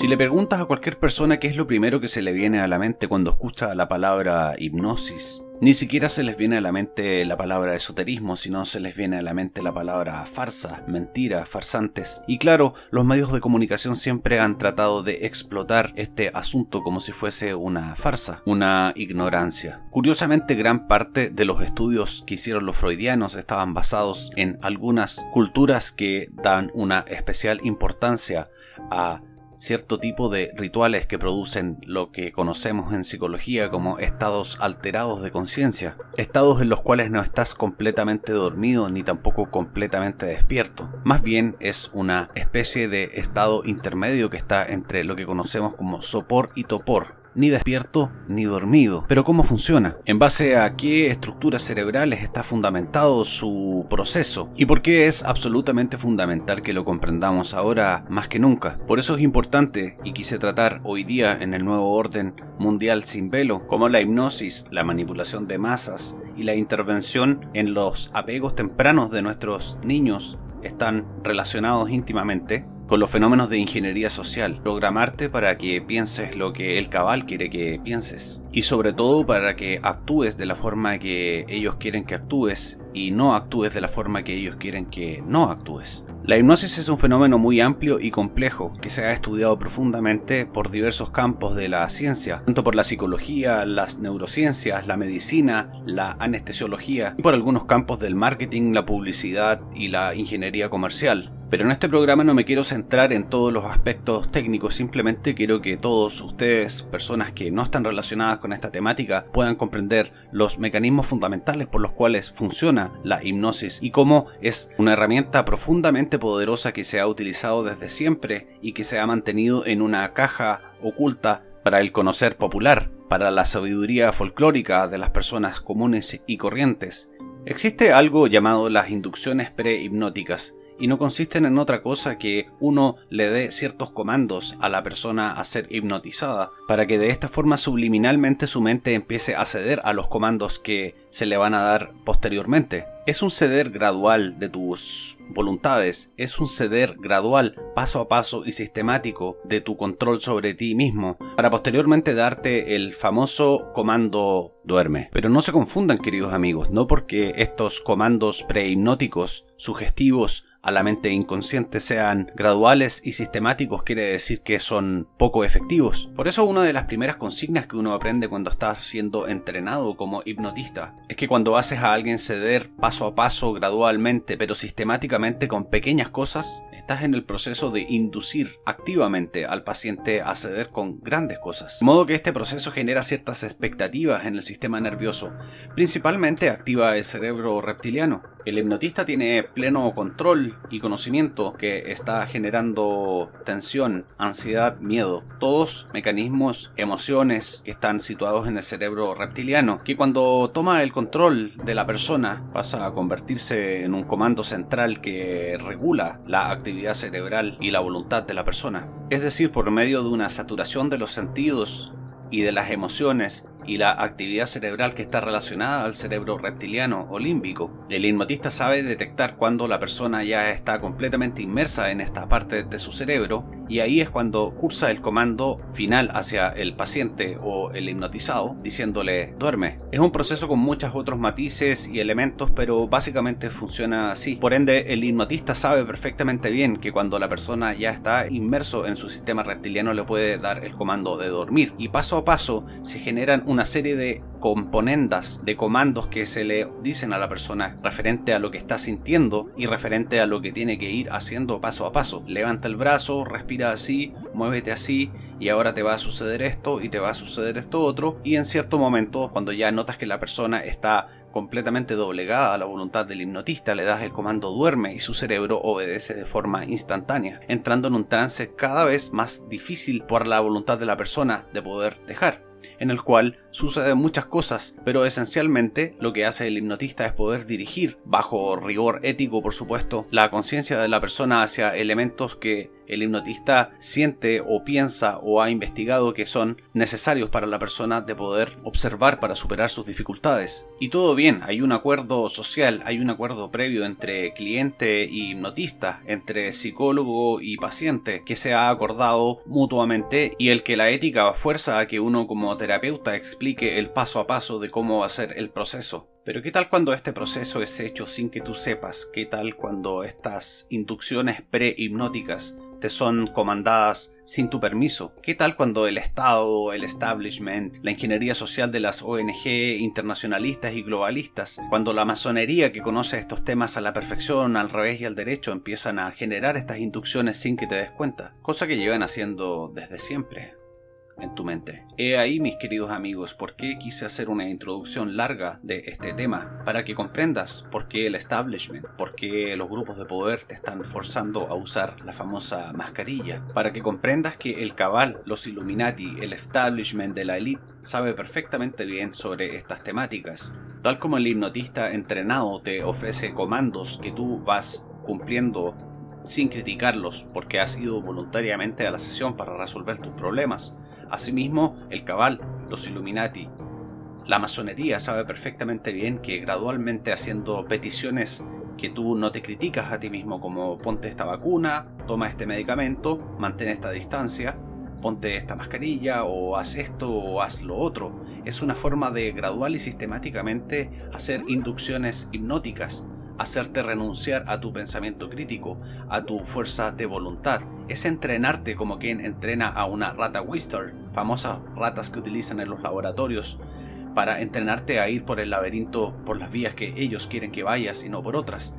Si le preguntas a cualquier persona qué es lo primero que se le viene a la mente cuando escucha la palabra hipnosis, ni siquiera se les viene a la mente la palabra esoterismo, sino se les viene a la mente la palabra farsa, mentira, farsantes. Y claro, los medios de comunicación siempre han tratado de explotar este asunto como si fuese una farsa, una ignorancia. Curiosamente, gran parte de los estudios que hicieron los freudianos estaban basados en algunas culturas que dan una especial importancia a cierto tipo de rituales que producen lo que conocemos en psicología como estados alterados de conciencia, estados en los cuales no estás completamente dormido ni tampoco completamente despierto, más bien es una especie de estado intermedio que está entre lo que conocemos como sopor y topor, ni despierto ni dormido. Pero ¿cómo funciona? ¿En base a qué estructuras cerebrales está fundamentado su proceso? ¿Y por qué es absolutamente fundamental que lo comprendamos ahora más que nunca? Por eso es importante y quise tratar hoy día en el nuevo orden mundial sin velo, como la hipnosis, la manipulación de masas y la intervención en los apegos tempranos de nuestros niños están relacionados íntimamente con los fenómenos de ingeniería social. Programarte para que pienses lo que el cabal quiere que pienses. Y sobre todo para que actúes de la forma que ellos quieren que actúes y no actúes de la forma que ellos quieren que no actúes. La hipnosis es un fenómeno muy amplio y complejo que se ha estudiado profundamente por diversos campos de la ciencia, tanto por la psicología, las neurociencias, la medicina, la anestesiología y por algunos campos del marketing, la publicidad y la ingeniería comercial. Pero en este programa no me quiero centrar en todos los aspectos técnicos, simplemente quiero que todos ustedes, personas que no están relacionadas con esta temática, puedan comprender los mecanismos fundamentales por los cuales funciona la hipnosis y cómo es una herramienta profundamente poderosa que se ha utilizado desde siempre y que se ha mantenido en una caja oculta para el conocer popular, para la sabiduría folclórica de las personas comunes y corrientes. Existe algo llamado las inducciones prehipnóticas, y no consisten en otra cosa que uno le dé ciertos comandos a la persona a ser hipnotizada, para que de esta forma subliminalmente su mente empiece a ceder a los comandos que se le van a dar posteriormente. Es un ceder gradual de tus voluntades, es un ceder gradual, paso a paso y sistemático de tu control sobre ti mismo, para posteriormente darte el famoso comando duerme. Pero no se confundan queridos amigos, no porque estos comandos prehipnóticos, sugestivos, a la mente inconsciente sean graduales y sistemáticos quiere decir que son poco efectivos. Por eso una de las primeras consignas que uno aprende cuando está siendo entrenado como hipnotista es que cuando haces a alguien ceder paso a paso, gradualmente, pero sistemáticamente con pequeñas cosas, estás en el proceso de inducir activamente al paciente a ceder con grandes cosas. De modo que este proceso genera ciertas expectativas en el sistema nervioso, principalmente activa el cerebro reptiliano. El hipnotista tiene pleno control y conocimiento que está generando tensión, ansiedad, miedo. Todos mecanismos, emociones que están situados en el cerebro reptiliano, que cuando toma el control de la persona pasa a convertirse en un comando central que regula la actividad cerebral y la voluntad de la persona. Es decir, por medio de una saturación de los sentidos y de las emociones y la actividad cerebral que está relacionada al cerebro reptiliano o límbico. El hipnotista sabe detectar cuando la persona ya está completamente inmersa en esta parte de su cerebro y ahí es cuando cursa el comando final hacia el paciente o el hipnotizado diciéndole duerme. Es un proceso con muchos otros matices y elementos pero básicamente funciona así. Por ende el hipnotista sabe perfectamente bien que cuando la persona ya está inmerso en su sistema reptiliano le puede dar el comando de dormir y paso a paso se generan una serie de componendas, de comandos que se le dicen a la persona referente a lo que está sintiendo y referente a lo que tiene que ir haciendo paso a paso. Levanta el brazo, respira así, muévete así y ahora te va a suceder esto y te va a suceder esto otro y en cierto momento cuando ya notas que la persona está completamente doblegada a la voluntad del hipnotista, le das el comando duerme y su cerebro obedece de forma instantánea, entrando en un trance cada vez más difícil por la voluntad de la persona de poder dejar en el cual suceden muchas cosas, pero esencialmente lo que hace el hipnotista es poder dirigir, bajo rigor ético por supuesto, la conciencia de la persona hacia elementos que el hipnotista siente o piensa o ha investigado que son necesarios para la persona de poder observar para superar sus dificultades. Y todo bien, hay un acuerdo social, hay un acuerdo previo entre cliente y hipnotista, entre psicólogo y paciente, que se ha acordado mutuamente y el que la ética fuerza a que uno como terapeuta explique el paso a paso de cómo va a ser el proceso. Pero ¿qué tal cuando este proceso es hecho sin que tú sepas? ¿Qué tal cuando estas inducciones pre-hipnóticas te son comandadas sin tu permiso? ¿Qué tal cuando el Estado, el establishment, la ingeniería social de las ONG internacionalistas y globalistas, cuando la masonería que conoce estos temas a la perfección, al revés y al derecho, empiezan a generar estas inducciones sin que te des cuenta? Cosa que llevan haciendo desde siempre en tu mente. He ahí, mis queridos amigos, por qué quise hacer una introducción larga de este tema, para que comprendas por qué el establishment, por qué los grupos de poder te están forzando a usar la famosa mascarilla, para que comprendas que el cabal, los Illuminati, el establishment de la elite sabe perfectamente bien sobre estas temáticas. Tal como el hipnotista entrenado te ofrece comandos que tú vas cumpliendo sin criticarlos porque has ido voluntariamente a la sesión para resolver tus problemas. Asimismo, el cabal, los Illuminati, la masonería sabe perfectamente bien que gradualmente haciendo peticiones que tú no te criticas a ti mismo como ponte esta vacuna, toma este medicamento, mantén esta distancia, ponte esta mascarilla o haz esto o haz lo otro. Es una forma de gradual y sistemáticamente hacer inducciones hipnóticas hacerte renunciar a tu pensamiento crítico, a tu fuerza de voluntad. Es entrenarte como quien entrena a una rata Wister, famosas ratas que utilizan en los laboratorios, para entrenarte a ir por el laberinto por las vías que ellos quieren que vayas y no por otras.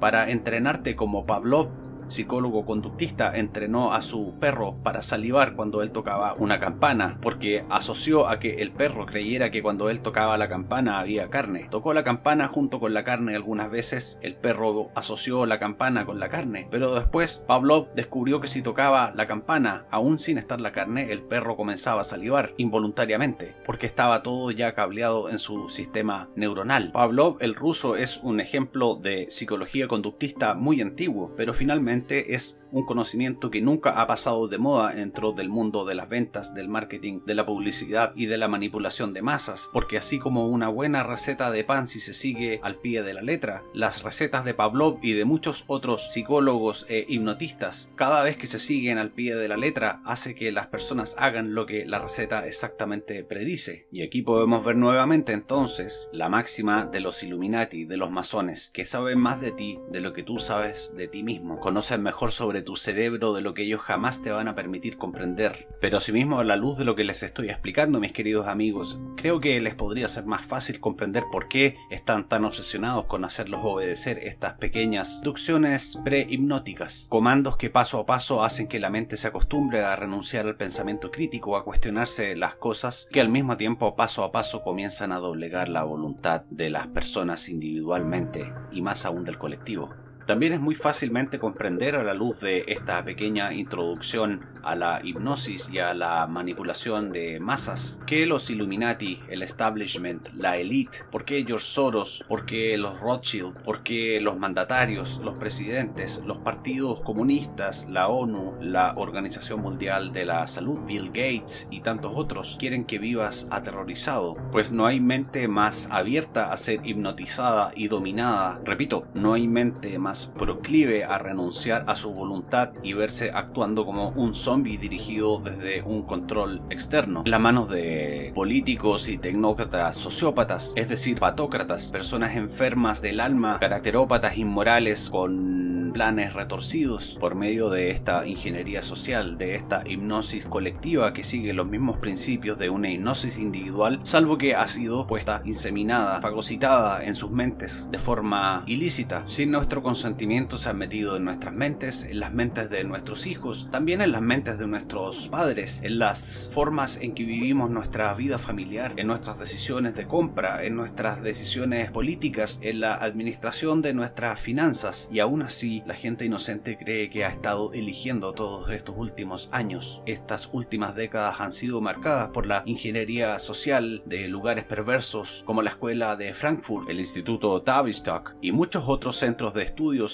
Para entrenarte como Pavlov psicólogo conductista entrenó a su perro para salivar cuando él tocaba una campana, porque asoció a que el perro creyera que cuando él tocaba la campana había carne. Tocó la campana junto con la carne algunas veces, el perro asoció la campana con la carne, pero después Pavlov descubrió que si tocaba la campana aún sin estar la carne, el perro comenzaba a salivar involuntariamente, porque estaba todo ya cableado en su sistema neuronal. Pavlov, el ruso, es un ejemplo de psicología conductista muy antiguo, pero finalmente es un conocimiento que nunca ha pasado de moda dentro del mundo de las ventas, del marketing, de la publicidad y de la manipulación de masas, porque así como una buena receta de pan si se sigue al pie de la letra, las recetas de Pavlov y de muchos otros psicólogos e hipnotistas, cada vez que se siguen al pie de la letra, hace que las personas hagan lo que la receta exactamente predice. Y aquí podemos ver nuevamente entonces la máxima de los Illuminati, de los masones, que saben más de ti de lo que tú sabes de ti mismo, mejor sobre tu cerebro de lo que ellos jamás te van a permitir comprender. Pero asimismo, a la luz de lo que les estoy explicando, mis queridos amigos, creo que les podría ser más fácil comprender por qué están tan obsesionados con hacerlos obedecer estas pequeñas inducciones pre-hipnóticas, comandos que paso a paso hacen que la mente se acostumbre a renunciar al pensamiento crítico, a cuestionarse las cosas que al mismo tiempo paso a paso comienzan a doblegar la voluntad de las personas individualmente y más aún del colectivo. También es muy fácilmente comprender a la luz de esta pequeña introducción a la hipnosis y a la manipulación de masas que los Illuminati, el establishment, la elite, por qué George Soros, por qué los Rothschild, por qué los mandatarios, los presidentes, los partidos comunistas, la ONU, la Organización Mundial de la Salud, Bill Gates y tantos otros quieren que vivas aterrorizado, pues no hay mente más abierta a ser hipnotizada y dominada. Repito, no hay mente más proclive a renunciar a su voluntad y verse actuando como un zombie dirigido desde un control externo, en las manos de políticos y tecnócratas sociópatas, es decir, patócratas, personas enfermas del alma, caracterópatas inmorales con planes retorcidos por medio de esta ingeniería social, de esta hipnosis colectiva que sigue los mismos principios de una hipnosis individual, salvo que ha sido puesta, inseminada, fagocitada en sus mentes de forma ilícita. Sin nuestro consentimiento se ha metido en nuestras mentes, en las mentes de nuestros hijos, también en las mentes de nuestros padres, en las formas en que vivimos nuestra vida familiar, en nuestras decisiones de compra, en nuestras decisiones políticas, en la administración de nuestras finanzas y aún así la gente inocente cree que ha estado eligiendo todos estos últimos años. Estas últimas décadas han sido marcadas por la ingeniería social de lugares perversos como la escuela de Frankfurt, el Instituto Tavistock y muchos otros centros de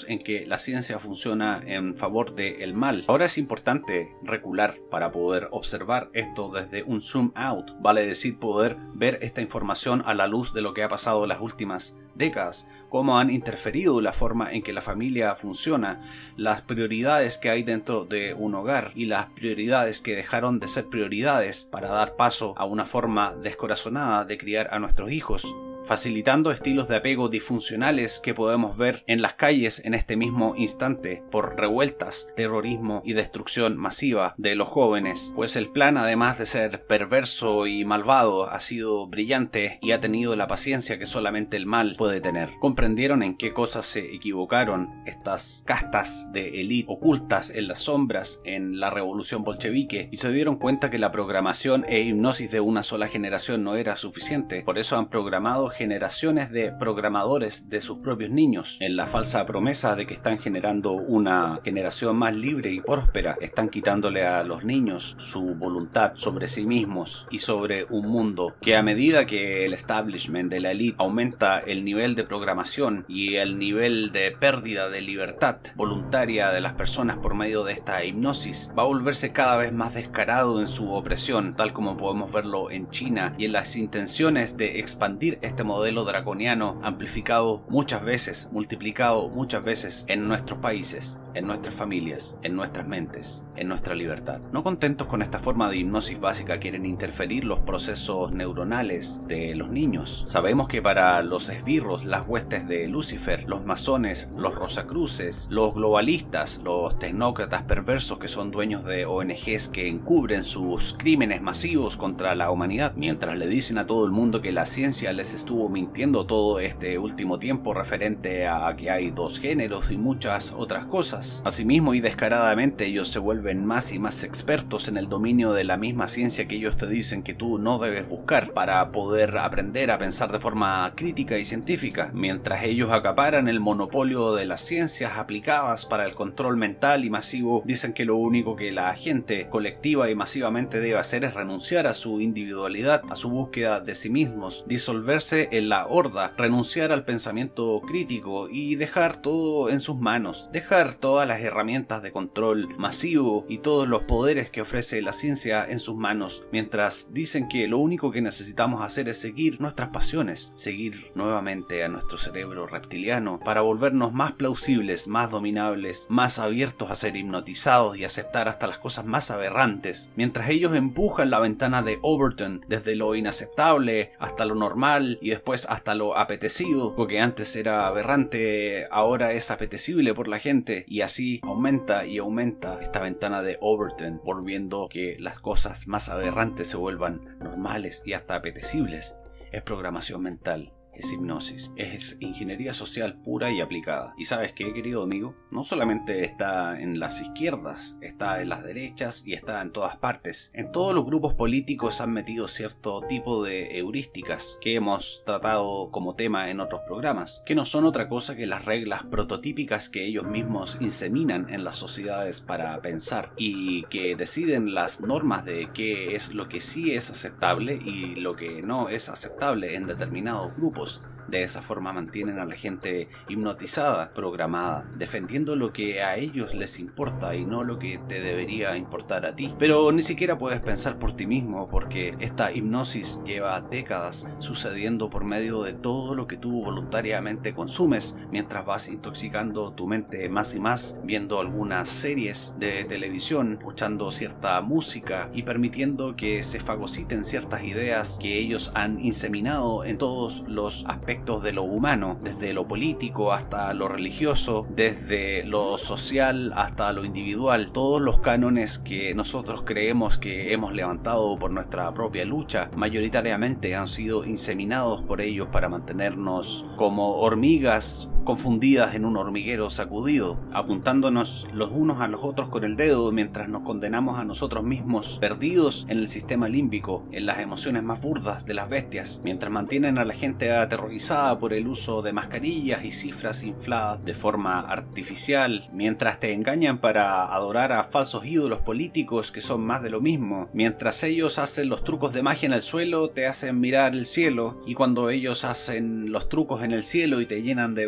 en que la ciencia funciona en favor del mal. Ahora es importante recular para poder observar esto desde un zoom out, vale decir poder ver esta información a la luz de lo que ha pasado las últimas décadas, cómo han interferido la forma en que la familia funciona, las prioridades que hay dentro de un hogar y las prioridades que dejaron de ser prioridades para dar paso a una forma descorazonada de criar a nuestros hijos facilitando estilos de apego disfuncionales que podemos ver en las calles en este mismo instante por revueltas, terrorismo y destrucción masiva de los jóvenes, pues el plan además de ser perverso y malvado ha sido brillante y ha tenido la paciencia que solamente el mal puede tener. Comprendieron en qué cosas se equivocaron estas castas de élite ocultas en las sombras en la revolución bolchevique y se dieron cuenta que la programación e hipnosis de una sola generación no era suficiente, por eso han programado generaciones de programadores de sus propios niños, en la falsa promesa de que están generando una generación más libre y próspera, están quitándole a los niños su voluntad sobre sí mismos y sobre un mundo que a medida que el establishment de la elite aumenta el nivel de programación y el nivel de pérdida de libertad voluntaria de las personas por medio de esta hipnosis, va a volverse cada vez más descarado en su opresión, tal como podemos verlo en China y en las intenciones de expandir este este modelo draconiano amplificado muchas veces, multiplicado muchas veces en nuestros países, en nuestras familias, en nuestras mentes, en nuestra libertad. No contentos con esta forma de hipnosis básica quieren interferir los procesos neuronales de los niños. Sabemos que para los esbirros, las huestes de Lucifer, los masones, los rosacruces, los globalistas, los tecnócratas perversos que son dueños de ONGs que encubren sus crímenes masivos contra la humanidad, mientras le dicen a todo el mundo que la ciencia les estuvo mintiendo todo este último tiempo referente a que hay dos géneros y muchas otras cosas. Asimismo y descaradamente ellos se vuelven más y más expertos en el dominio de la misma ciencia que ellos te dicen que tú no debes buscar para poder aprender a pensar de forma crítica y científica, mientras ellos acaparan el monopolio de las ciencias aplicadas para el control mental y masivo, dicen que lo único que la gente colectiva y masivamente debe hacer es renunciar a su individualidad, a su búsqueda de sí mismos, disolverse en la horda, renunciar al pensamiento crítico y dejar todo en sus manos, dejar todas las herramientas de control masivo y todos los poderes que ofrece la ciencia en sus manos, mientras dicen que lo único que necesitamos hacer es seguir nuestras pasiones, seguir nuevamente a nuestro cerebro reptiliano para volvernos más plausibles, más dominables, más abiertos a ser hipnotizados y aceptar hasta las cosas más aberrantes, mientras ellos empujan la ventana de Overton desde lo inaceptable hasta lo normal y después hasta lo apetecido, lo que antes era aberrante ahora es apetecible por la gente y así aumenta y aumenta esta ventana de Overton, volviendo que las cosas más aberrantes se vuelvan normales y hasta apetecibles. Es programación mental es hipnosis, es ingeniería social pura y aplicada. Y sabes qué, querido amigo, no solamente está en las izquierdas, está en las derechas y está en todas partes. En todos los grupos políticos han metido cierto tipo de heurísticas que hemos tratado como tema en otros programas, que no son otra cosa que las reglas prototípicas que ellos mismos inseminan en las sociedades para pensar y que deciden las normas de qué es lo que sí es aceptable y lo que no es aceptable en determinados grupos chavos de esa forma mantienen a la gente hipnotizada, programada, defendiendo lo que a ellos les importa y no lo que te debería importar a ti. Pero ni siquiera puedes pensar por ti mismo porque esta hipnosis lleva décadas sucediendo por medio de todo lo que tú voluntariamente consumes mientras vas intoxicando tu mente más y más, viendo algunas series de televisión, escuchando cierta música y permitiendo que se fagociten ciertas ideas que ellos han inseminado en todos los aspectos de lo humano, desde lo político hasta lo religioso, desde lo social hasta lo individual, todos los cánones que nosotros creemos que hemos levantado por nuestra propia lucha, mayoritariamente han sido inseminados por ellos para mantenernos como hormigas confundidas en un hormiguero sacudido, apuntándonos los unos a los otros con el dedo mientras nos condenamos a nosotros mismos perdidos en el sistema límbico, en las emociones más burdas de las bestias, mientras mantienen a la gente aterrorizada por el uso de mascarillas y cifras infladas de forma artificial, mientras te engañan para adorar a falsos ídolos políticos que son más de lo mismo, mientras ellos hacen los trucos de magia en el suelo, te hacen mirar el cielo, y cuando ellos hacen los trucos en el cielo y te llenan de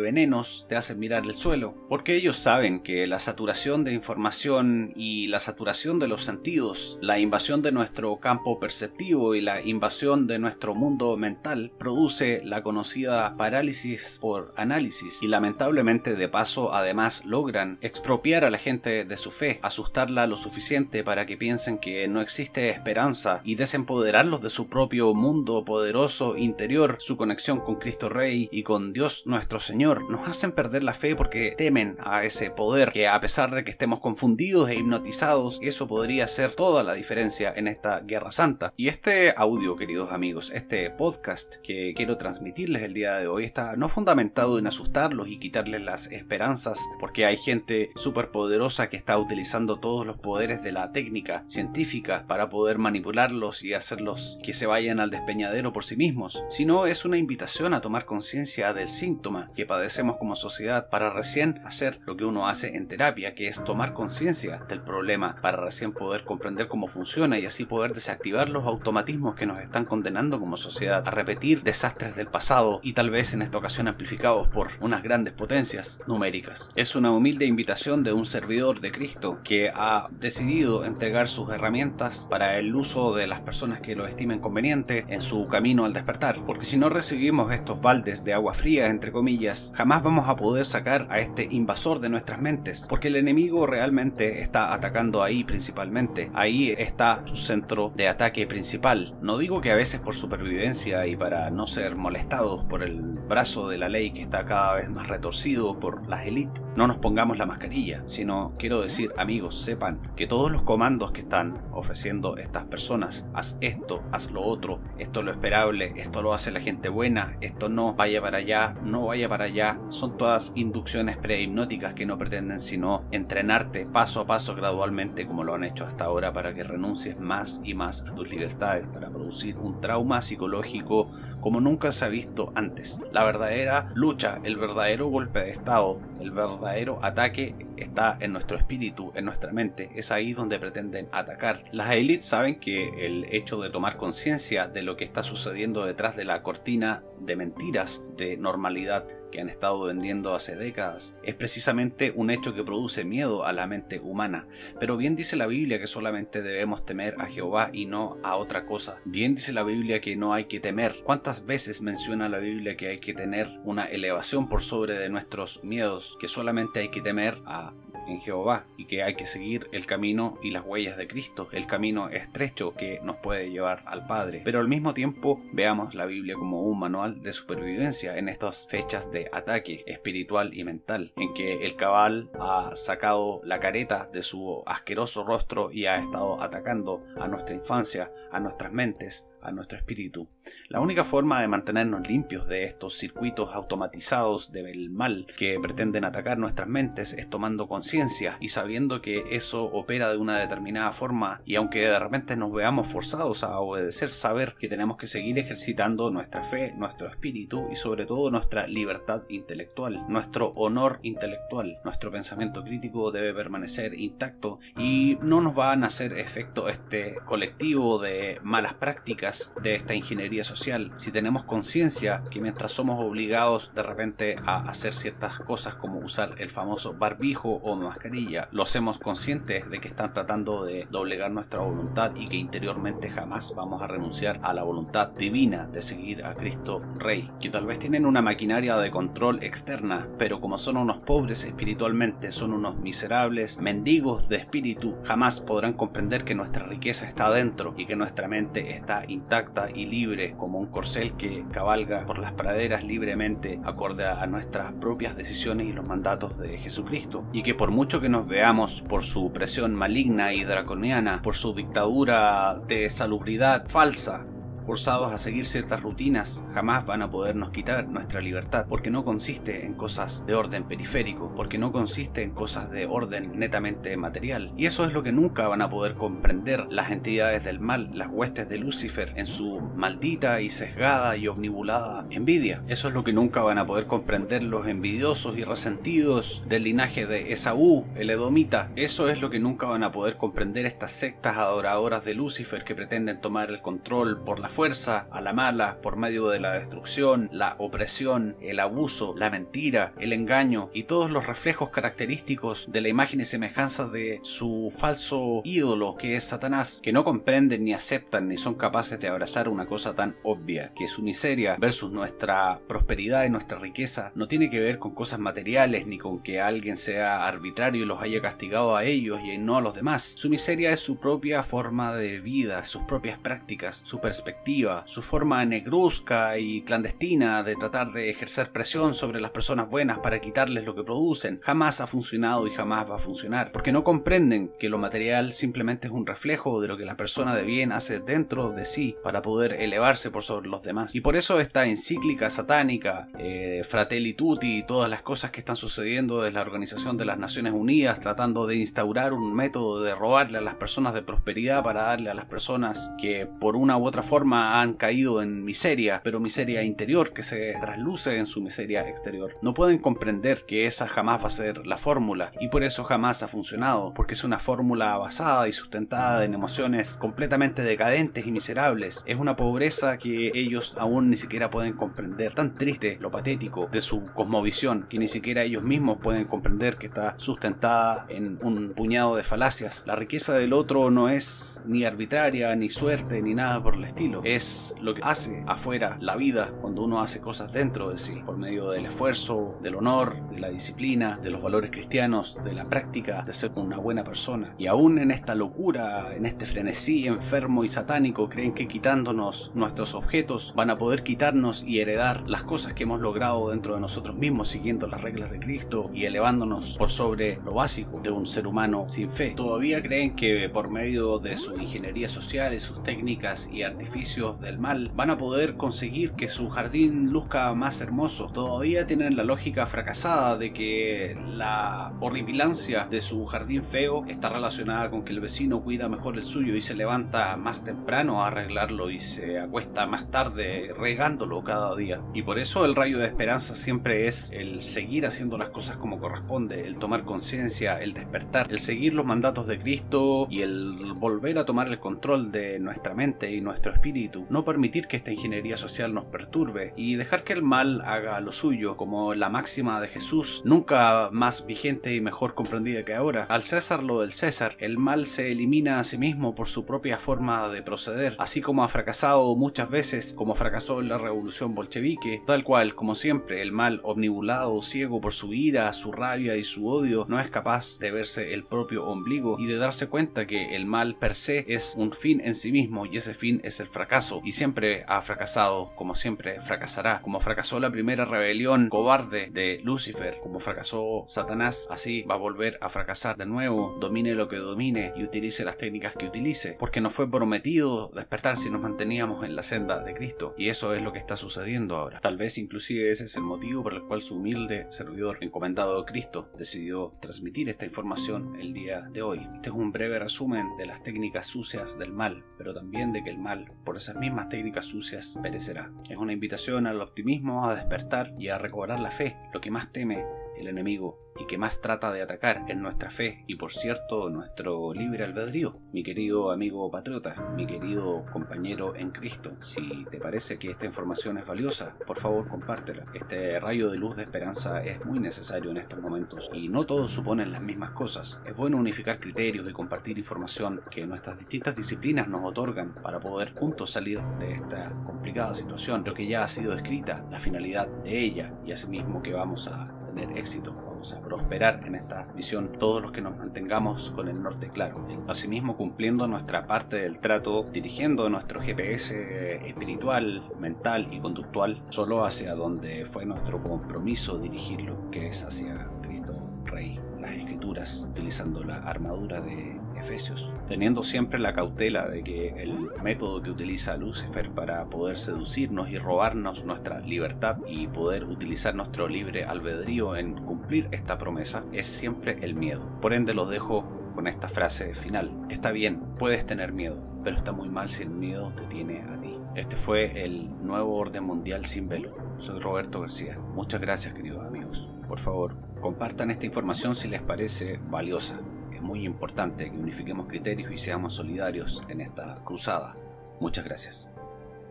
te hacen mirar el suelo, porque ellos saben que la saturación de información y la saturación de los sentidos, la invasión de nuestro campo perceptivo y la invasión de nuestro mundo mental produce la conocida parálisis por análisis y lamentablemente de paso además logran expropiar a la gente de su fe, asustarla lo suficiente para que piensen que no existe esperanza y desempoderarlos de su propio mundo poderoso interior, su conexión con Cristo Rey y con Dios nuestro Señor. Nos hacen perder la fe porque temen a ese poder que a pesar de que estemos confundidos e hipnotizados, eso podría hacer toda la diferencia en esta guerra santa. Y este audio, queridos amigos, este podcast que quiero transmitirles el día de hoy está no fundamentado en asustarlos y quitarles las esperanzas, porque hay gente súper poderosa que está utilizando todos los poderes de la técnica científica para poder manipularlos y hacerlos que se vayan al despeñadero por sí mismos, sino es una invitación a tomar conciencia del síntoma que padecemos como sociedad para recién hacer lo que uno hace en terapia, que es tomar conciencia del problema para recién poder comprender cómo funciona y así poder desactivar los automatismos que nos están condenando como sociedad a repetir desastres del pasado y tal vez en esta ocasión amplificados por unas grandes potencias numéricas. Es una humilde invitación de un servidor de Cristo que ha decidido entregar sus herramientas para el uso de las personas que lo estimen conveniente en su camino al despertar, porque si no recibimos estos baldes de agua fría, entre comillas, jamás vamos a poder sacar a este invasor de nuestras mentes, porque el enemigo realmente está atacando ahí principalmente, ahí está su centro de ataque principal. No digo que a veces por supervivencia y para no ser molestados por el brazo de la ley que está cada vez más retorcido por las élites, no nos pongamos la mascarilla, sino quiero decir, amigos, sepan que todos los comandos que están ofreciendo estas personas, haz esto, haz lo otro, esto es lo esperable, esto lo hace la gente buena, esto no, vaya para allá, no vaya para allá, son todas inducciones prehipnóticas que no pretenden sino entrenarte paso a paso gradualmente como lo han hecho hasta ahora para que renuncies más y más a tus libertades, para producir un trauma psicológico como nunca se ha visto antes. La verdadera lucha, el verdadero golpe de estado, el verdadero ataque está en nuestro espíritu, en nuestra mente. Es ahí donde pretenden atacar. Las élites saben que el hecho de tomar conciencia de lo que está sucediendo detrás de la cortina de mentiras, de normalidad que han estado vendiendo hace décadas, es precisamente un hecho que produce miedo a la mente humana. Pero bien dice la Biblia que solamente debemos temer a Jehová y no a otra cosa. Bien dice la Biblia que no hay que temer. ¿Cuántas veces menciona la Biblia que hay que tener una elevación por sobre de nuestros miedos? Que solamente hay que temer a en Jehová y que hay que seguir el camino y las huellas de Cristo, el camino estrecho que nos puede llevar al Padre. Pero al mismo tiempo veamos la Biblia como un manual de supervivencia en estas fechas de ataque espiritual y mental, en que el cabal ha sacado la careta de su asqueroso rostro y ha estado atacando a nuestra infancia, a nuestras mentes, a nuestro espíritu. La única forma de mantenernos limpios de estos circuitos automatizados del mal que pretenden atacar nuestras mentes es tomando conciencia y sabiendo que eso opera de una determinada forma y aunque de repente nos veamos forzados a obedecer, saber que tenemos que seguir ejercitando nuestra fe, nuestro espíritu y sobre todo nuestra libertad intelectual, nuestro honor intelectual, nuestro pensamiento crítico debe permanecer intacto y no nos van a hacer efecto este colectivo de malas prácticas de esta ingeniería social, si tenemos conciencia que mientras somos obligados de repente a hacer ciertas cosas como usar el famoso barbijo o mascarilla, lo hacemos conscientes de que están tratando de doblegar nuestra voluntad y que interiormente jamás vamos a renunciar a la voluntad divina de seguir a Cristo Rey, que tal vez tienen una maquinaria de control externa, pero como son unos pobres espiritualmente, son unos miserables mendigos de espíritu, jamás podrán comprender que nuestra riqueza está adentro y que nuestra mente está intacta y libre como un corcel que cabalga por las praderas libremente acorde a nuestras propias decisiones y los mandatos de Jesucristo. Y que por mucho que nos veamos por su presión maligna y draconiana, por su dictadura de salubridad falsa, forzados a seguir ciertas rutinas, jamás van a podernos quitar nuestra libertad, porque no consiste en cosas de orden periférico, porque no consiste en cosas de orden netamente material. Y eso es lo que nunca van a poder comprender las entidades del mal, las huestes de Lucifer, en su maldita y sesgada y omnibulada envidia. Eso es lo que nunca van a poder comprender los envidiosos y resentidos del linaje de Esaú, el edomita. Eso es lo que nunca van a poder comprender estas sectas adoradoras de Lucifer que pretenden tomar el control por la fuerza, a la mala, por medio de la destrucción, la opresión, el abuso, la mentira, el engaño y todos los reflejos característicos de la imagen y semejanza de su falso ídolo que es Satanás, que no comprenden ni aceptan ni son capaces de abrazar una cosa tan obvia, que su miseria versus nuestra prosperidad y nuestra riqueza no tiene que ver con cosas materiales ni con que alguien sea arbitrario y los haya castigado a ellos y no a los demás. Su miseria es su propia forma de vida, sus propias prácticas, su perspectiva, su forma negruzca y clandestina de tratar de ejercer presión sobre las personas buenas para quitarles lo que producen. Jamás ha funcionado y jamás va a funcionar, porque no comprenden que lo material simplemente es un reflejo de lo que la persona de bien hace dentro de sí para poder elevarse por sobre los demás. Y por eso esta encíclica satánica, eh, Fratelli Tutti y todas las cosas que están sucediendo desde la Organización de las Naciones Unidas tratando de instaurar un método de robarle a las personas de prosperidad para darle a las personas que por una u otra forma han caído en miseria, pero miseria interior que se trasluce en su miseria exterior. No pueden comprender que esa jamás va a ser la fórmula y por eso jamás ha funcionado, porque es una fórmula basada y sustentada en emociones completamente decadentes y miserables. Es una pobreza que ellos aún ni siquiera pueden comprender. Tan triste lo patético de su cosmovisión que ni siquiera ellos mismos pueden comprender que está sustentada en un puñado de falacias. La riqueza del otro no es ni arbitraria, ni suerte, ni nada por el estilo. Es lo que hace afuera la vida cuando uno hace cosas dentro de sí, por medio del esfuerzo, del honor, de la disciplina, de los valores cristianos, de la práctica de ser una buena persona. Y aún en esta locura, en este frenesí enfermo y satánico, creen que quitándonos nuestros objetos van a poder quitarnos y heredar las cosas que hemos logrado dentro de nosotros mismos siguiendo las reglas de Cristo y elevándonos por sobre lo básico de un ser humano sin fe. Todavía creen que por medio de su ingeniería social y sus técnicas y artificios del mal van a poder conseguir que su jardín luzca más hermoso. Todavía tienen la lógica fracasada de que la horripilancia de su jardín feo está relacionada con que el vecino cuida mejor el suyo y se levanta más temprano a arreglarlo y se acuesta más tarde regándolo cada día. Y por eso el rayo de esperanza siempre es el seguir haciendo las cosas como corresponde, el tomar conciencia, el despertar, el seguir los mandatos de Cristo y el volver a tomar el control de nuestra mente y nuestro espíritu. No permitir que esta ingeniería social nos perturbe y dejar que el mal haga lo suyo, como la máxima de Jesús, nunca más vigente y mejor comprendida que ahora. Al César lo del César, el mal se elimina a sí mismo por su propia forma de proceder, así como ha fracasado muchas veces, como fracasó en la revolución bolchevique, tal cual, como siempre, el mal omnibulado, ciego por su ira, su rabia y su odio, no es capaz de verse el propio ombligo y de darse cuenta que el mal per se es un fin en sí mismo y ese fin es el fracaso y siempre ha fracasado, como siempre fracasará, como fracasó la primera rebelión cobarde de Lucifer, como fracasó Satanás, así va a volver a fracasar de nuevo, domine lo que domine y utilice las técnicas que utilice, porque nos fue prometido despertar si nos manteníamos en la senda de Cristo y eso es lo que está sucediendo ahora. Tal vez inclusive ese es el motivo por el cual su humilde servidor encomendado de Cristo decidió transmitir esta información el día de hoy. Este es un breve resumen de las técnicas sucias del mal, pero también de que el mal, por esas mismas técnicas sucias, perecerá. Es una invitación al optimismo, a despertar y a recobrar la fe, lo que más teme el enemigo y que más trata de atacar en nuestra fe y por cierto nuestro libre albedrío. Mi querido amigo patriota, mi querido compañero en Cristo, si te parece que esta información es valiosa, por favor compártela. Este rayo de luz de esperanza es muy necesario en estos momentos y no todos suponen las mismas cosas. Es bueno unificar criterios y compartir información que nuestras distintas disciplinas nos otorgan para poder juntos salir de esta complicada situación, lo que ya ha sido escrita, la finalidad de ella y asimismo que vamos a tener éxito, vamos a prosperar en esta misión todos los que nos mantengamos con el norte claro. Asimismo cumpliendo nuestra parte del trato, dirigiendo nuestro GPS espiritual, mental y conductual solo hacia donde fue nuestro compromiso dirigirlo, que es hacia Cristo Rey las escrituras, utilizando la armadura de Efesios, teniendo siempre la cautela de que el método que utiliza Lucifer para poder seducirnos y robarnos nuestra libertad y poder utilizar nuestro libre albedrío en cumplir esta promesa es siempre el miedo. Por ende los dejo con esta frase final. Está bien, puedes tener miedo, pero está muy mal si el miedo te tiene a ti. Este fue el nuevo orden mundial sin velo. Soy Roberto García. Muchas gracias queridos amigos. Por favor, compartan esta información si les parece valiosa. Es muy importante que unifiquemos criterios y seamos solidarios en esta cruzada. Muchas gracias.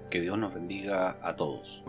Que Dios nos bendiga a todos.